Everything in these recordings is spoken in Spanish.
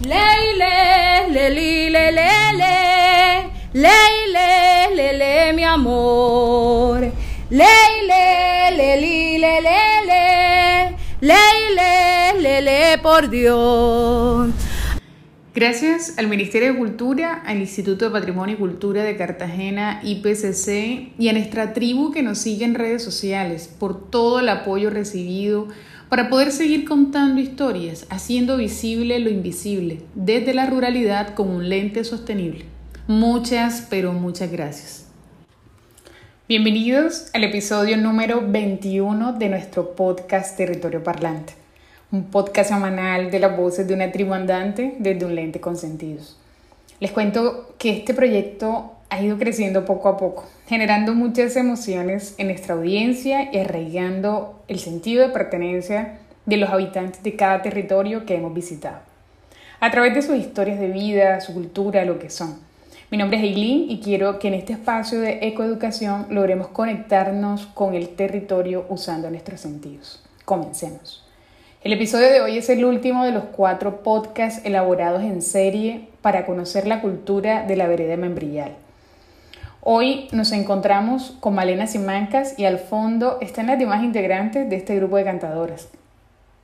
Leile, le, le, le, le, leile, le, le, mi amor. Leile, le, le, le, le, leile, le, le, por Dios. Gracias al Ministerio de Cultura, al Instituto de Patrimonio y Cultura de Cartagena, IPCC, y a nuestra tribu que nos sigue en redes sociales por todo el apoyo recibido para poder seguir contando historias, haciendo visible lo invisible, desde la ruralidad con un lente sostenible. Muchas, pero muchas gracias. Bienvenidos al episodio número 21 de nuestro podcast Territorio Parlante, un podcast semanal de las voces de una tribu andante desde un lente con sentidos. Les cuento que este proyecto ha ido creciendo poco a poco, generando muchas emociones en nuestra audiencia y arraigando el sentido de pertenencia de los habitantes de cada territorio que hemos visitado, a través de sus historias de vida, su cultura, lo que son. Mi nombre es Eileen y quiero que en este espacio de ecoeducación logremos conectarnos con el territorio usando nuestros sentidos. Comencemos. El episodio de hoy es el último de los cuatro podcasts elaborados en serie para conocer la cultura de la vereda membrillal. Hoy nos encontramos con Malena Simancas y al fondo están las demás integrantes de este grupo de cantadoras.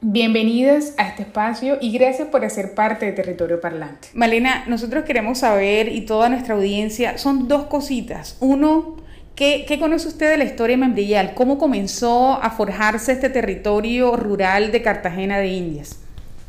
Bienvenidas a este espacio y gracias por hacer parte de Territorio Parlante. Malena, nosotros queremos saber y toda nuestra audiencia son dos cositas. Uno, ¿qué, qué conoce usted de la historia membrillal? ¿Cómo comenzó a forjarse este territorio rural de Cartagena de Indias?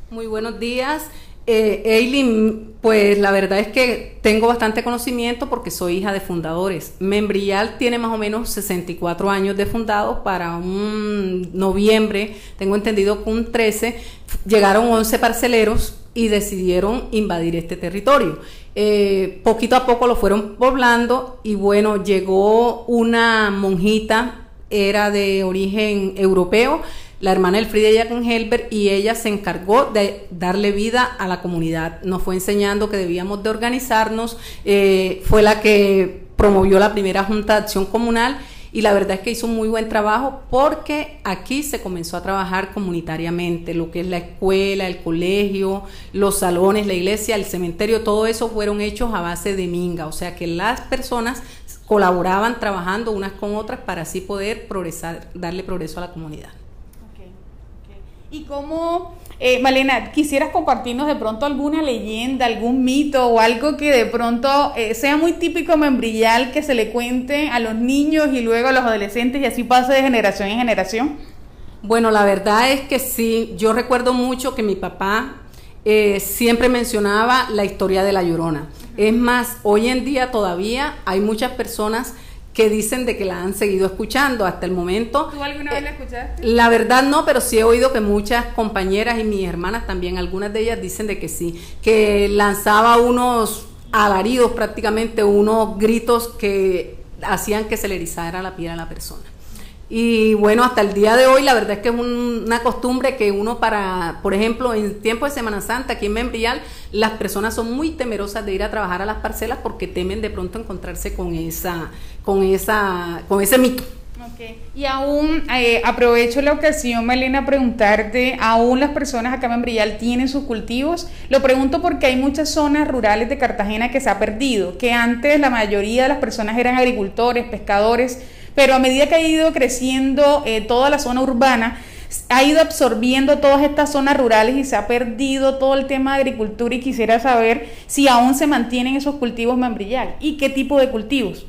Muy buenos días. Eh, Eileen, pues la verdad es que tengo bastante conocimiento porque soy hija de fundadores. Membrillal tiene más o menos 64 años de fundado. Para un noviembre, tengo entendido que un 13, llegaron 11 parceleros y decidieron invadir este territorio. Eh, poquito a poco lo fueron poblando y bueno, llegó una monjita, era de origen europeo, la hermana Elfrida Jackenhelber y ella se encargó de darle vida a la comunidad. Nos fue enseñando que debíamos de organizarnos, eh, fue la que promovió la primera Junta de Acción Comunal y la verdad es que hizo un muy buen trabajo porque aquí se comenzó a trabajar comunitariamente, lo que es la escuela, el colegio, los salones, la iglesia, el cementerio, todo eso fueron hechos a base de minga, o sea que las personas colaboraban trabajando unas con otras para así poder progresar, darle progreso a la comunidad. ¿Y cómo, eh, Malena, quisieras compartirnos de pronto alguna leyenda, algún mito o algo que de pronto eh, sea muy típico membrillal que se le cuente a los niños y luego a los adolescentes y así pase de generación en generación? Bueno, la verdad es que sí, yo recuerdo mucho que mi papá eh, siempre mencionaba la historia de la llorona. Es más, hoy en día todavía hay muchas personas que dicen de que la han seguido escuchando hasta el momento. ¿Tú alguna vez la escuchaste? La verdad no, pero sí he oído que muchas compañeras y mis hermanas también, algunas de ellas dicen de que sí, que lanzaba unos alaridos prácticamente, unos gritos que hacían que se le erizara la piel a la persona. Y bueno, hasta el día de hoy la verdad es que es una costumbre que uno para, por ejemplo, en tiempo de Semana Santa aquí en Membrial, las personas son muy temerosas de ir a trabajar a las parcelas porque temen de pronto encontrarse con esa, con esa, con ese mito. Okay. Y aún eh, aprovecho la ocasión, Malena, preguntarte, ¿aún las personas acá en Membrial tienen sus cultivos? Lo pregunto porque hay muchas zonas rurales de Cartagena que se ha perdido, que antes la mayoría de las personas eran agricultores, pescadores, pero a medida que ha ido creciendo eh, toda la zona urbana, ha ido absorbiendo todas estas zonas rurales y se ha perdido todo el tema de agricultura y quisiera saber si aún se mantienen esos cultivos membrillal y qué tipo de cultivos.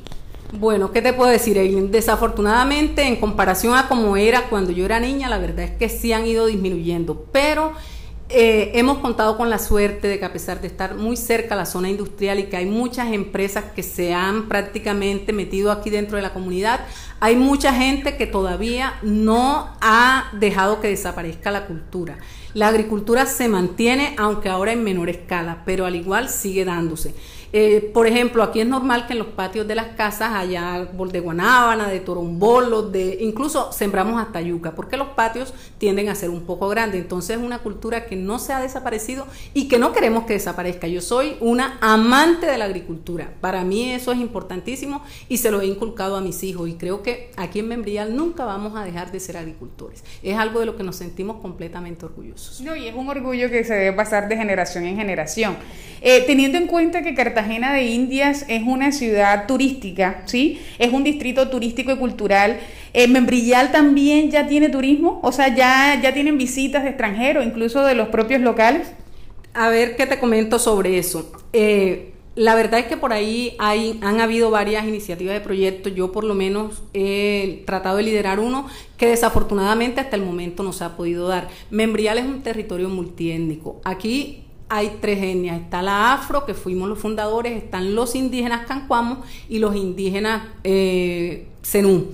Bueno, ¿qué te puedo decir, Eileen? Desafortunadamente, en comparación a como era cuando yo era niña, la verdad es que sí han ido disminuyendo, pero eh, hemos contado con la suerte de que a pesar de estar muy cerca a la zona industrial y que hay muchas empresas que se han prácticamente metido aquí dentro de la comunidad, hay mucha gente que todavía no ha dejado que desaparezca la cultura. La agricultura se mantiene, aunque ahora en menor escala, pero al igual sigue dándose. Eh, por ejemplo, aquí es normal que en los patios de las casas haya árbol de guanábana, de torombolos, de incluso sembramos hasta yuca, porque los patios tienden a ser un poco grandes. Entonces es una cultura que no se ha desaparecido y que no queremos que desaparezca. Yo soy una amante de la agricultura. Para mí eso es importantísimo y se lo he inculcado a mis hijos y creo que aquí en Membrial nunca vamos a dejar de ser agricultores. Es algo de lo que nos sentimos completamente orgullosos. No, y es un orgullo que se debe pasar de generación en generación. Eh, teniendo en cuenta que Cartagena de Indias es una ciudad turística, ¿sí? Es un distrito turístico y cultural. Eh, Membrillal también ya tiene turismo, o sea, ya, ya tienen visitas de extranjeros, incluso de los propios locales. A ver qué te comento sobre eso. Eh, la verdad es que por ahí han habido varias iniciativas de proyectos. Yo por lo menos he tratado de liderar uno que desafortunadamente hasta el momento no se ha podido dar. Membrial es un territorio multiétnico. Aquí hay tres etnias. Está la afro, que fuimos los fundadores, están los indígenas cancuamos y los indígenas eh, zenú.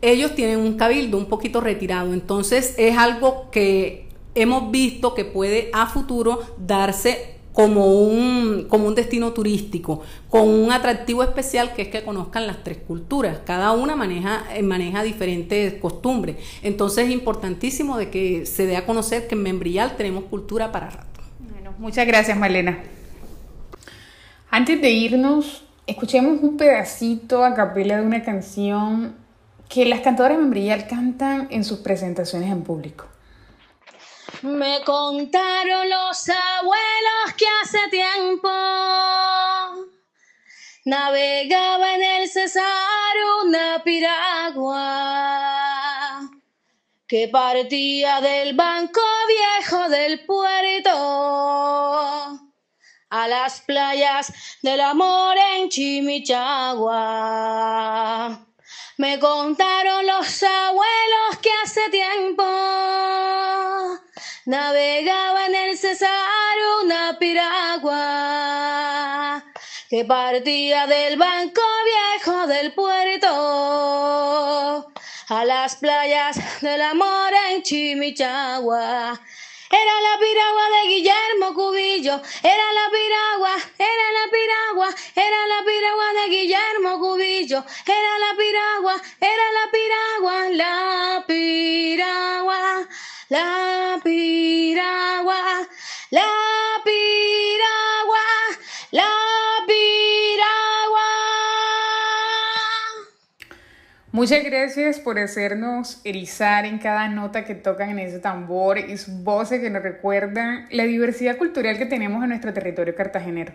Ellos tienen un cabildo un poquito retirado, entonces es algo que hemos visto que puede a futuro darse como un, como un destino turístico, con un atractivo especial que es que conozcan las tres culturas. Cada una maneja, eh, maneja diferentes costumbres. Entonces es importantísimo de que se dé a conocer que en Membrial tenemos cultura para rato. Bueno, muchas gracias, Malena. Antes de irnos, escuchemos un pedacito a capela de una canción que las cantoras de Membrial cantan en sus presentaciones en público. Me contaron los abuelos que hace tiempo navegaba en el Cesar una piragua que partía del banco viejo del puerto a las playas del amor en Chimichagua. Me contaron los abuelos que partía del banco viejo del puerto a las playas del amor en Chimichagua. Era la piragua de Guillermo Cubillo, era la piragua, era la piragua, era la piragua de Guillermo Cubillo, era la piragua, era la piragua, la piragua la piragua, Muchas gracias por hacernos erizar en cada nota que tocan en ese tambor y sus voces que nos recuerdan la diversidad cultural que tenemos en nuestro territorio cartagenero.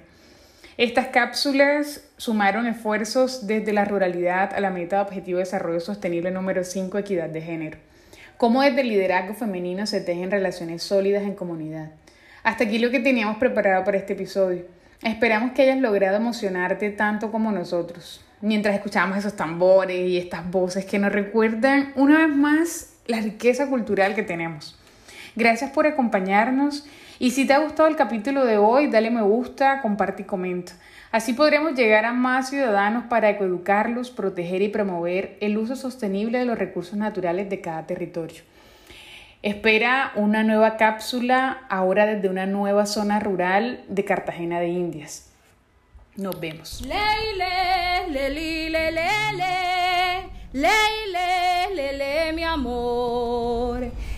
Estas cápsulas sumaron esfuerzos desde la ruralidad a la meta de Objetivo de Desarrollo Sostenible número 5, Equidad de Género cómo desde el liderazgo femenino se tejen relaciones sólidas en comunidad. Hasta aquí lo que teníamos preparado para este episodio. Esperamos que hayas logrado emocionarte tanto como nosotros, mientras escuchamos esos tambores y estas voces que nos recuerdan una vez más la riqueza cultural que tenemos. Gracias por acompañarnos y si te ha gustado el capítulo de hoy, dale me gusta, comparte y comenta. Así podremos llegar a más ciudadanos para ecoeducarlos, proteger y promover el uso sostenible de los recursos naturales de cada territorio. Espera una nueva cápsula ahora desde una nueva zona rural de Cartagena de Indias. Nos vemos. Leile, leli, le, le, le, mi amor.